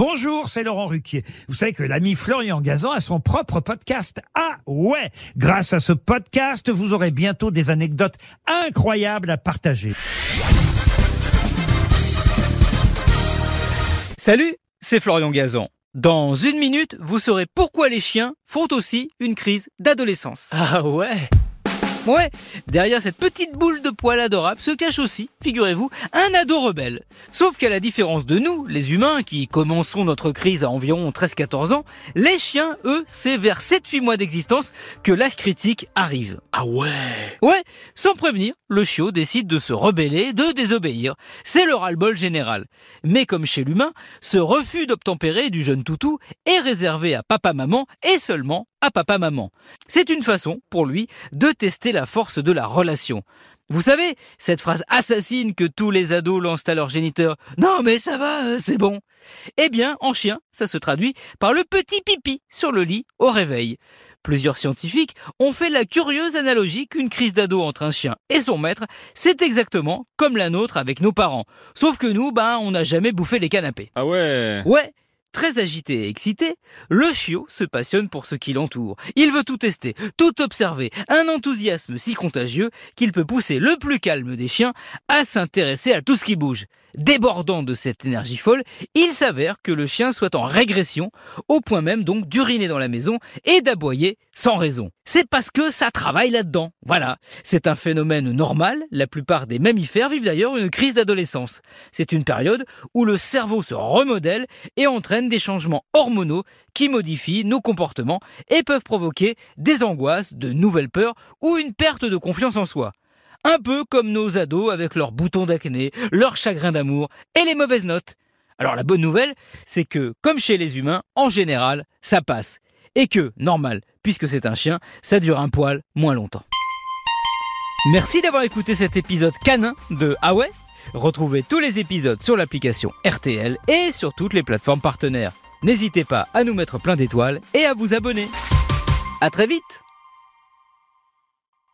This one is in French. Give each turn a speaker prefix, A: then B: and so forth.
A: Bonjour, c'est Laurent Ruquier. Vous savez que l'ami Florian Gazan a son propre podcast. Ah ouais Grâce à ce podcast, vous aurez bientôt des anecdotes incroyables à partager.
B: Salut, c'est Florian Gazan. Dans une minute, vous saurez pourquoi les chiens font aussi une crise d'adolescence.
C: Ah ouais
B: Ouais, derrière cette petite boule de poil adorable se cache aussi, figurez-vous, un ado rebelle. Sauf qu'à la différence de nous, les humains, qui commençons notre crise à environ 13-14 ans, les chiens, eux, c'est vers 7-8 mois d'existence que l'âge critique arrive.
C: Ah ouais
B: Ouais, sans prévenir, le chiot décide de se rebeller, de désobéir. C'est le ras-le-bol général. Mais comme chez l'humain, ce refus d'obtempérer du jeune toutou est réservé à papa-maman et seulement à papa-maman. C'est une façon, pour lui, de tester la force de la relation. Vous savez, cette phrase assassine que tous les ados lancent à leur géniteur. Non mais ça va, euh, c'est bon. Eh bien, en chien, ça se traduit par le petit pipi sur le lit au réveil. Plusieurs scientifiques ont fait la curieuse analogie qu'une crise d'ado entre un chien et son maître, c'est exactement comme la nôtre avec nos parents. Sauf que nous, ben, on n'a jamais bouffé les canapés.
C: Ah ouais?
B: Ouais, Très agité et excité, le chiot se passionne pour ce qui l'entoure. Il veut tout tester, tout observer, un enthousiasme si contagieux qu'il peut pousser le plus calme des chiens à s'intéresser à tout ce qui bouge. Débordant de cette énergie folle, il s'avère que le chien soit en régression, au point même donc d'uriner dans la maison et d'aboyer sans raison. C'est parce que ça travaille là-dedans. Voilà. C'est un phénomène normal. La plupart des mammifères vivent d'ailleurs une crise d'adolescence. C'est une période où le cerveau se remodèle et entraîne des changements hormonaux qui modifient nos comportements et peuvent provoquer des angoisses, de nouvelles peurs ou une perte de confiance en soi. Un peu comme nos ados avec leurs boutons d'acné, leurs chagrins d'amour et les mauvaises notes. Alors la bonne nouvelle, c'est que, comme chez les humains, en général, ça passe. Et que, normal, puisque c'est un chien, ça dure un poil moins longtemps. Merci d'avoir écouté cet épisode canin de Ah Retrouvez tous les épisodes sur l'application RTL et sur toutes les plateformes partenaires. N'hésitez pas à nous mettre plein d'étoiles et à vous abonner. À très vite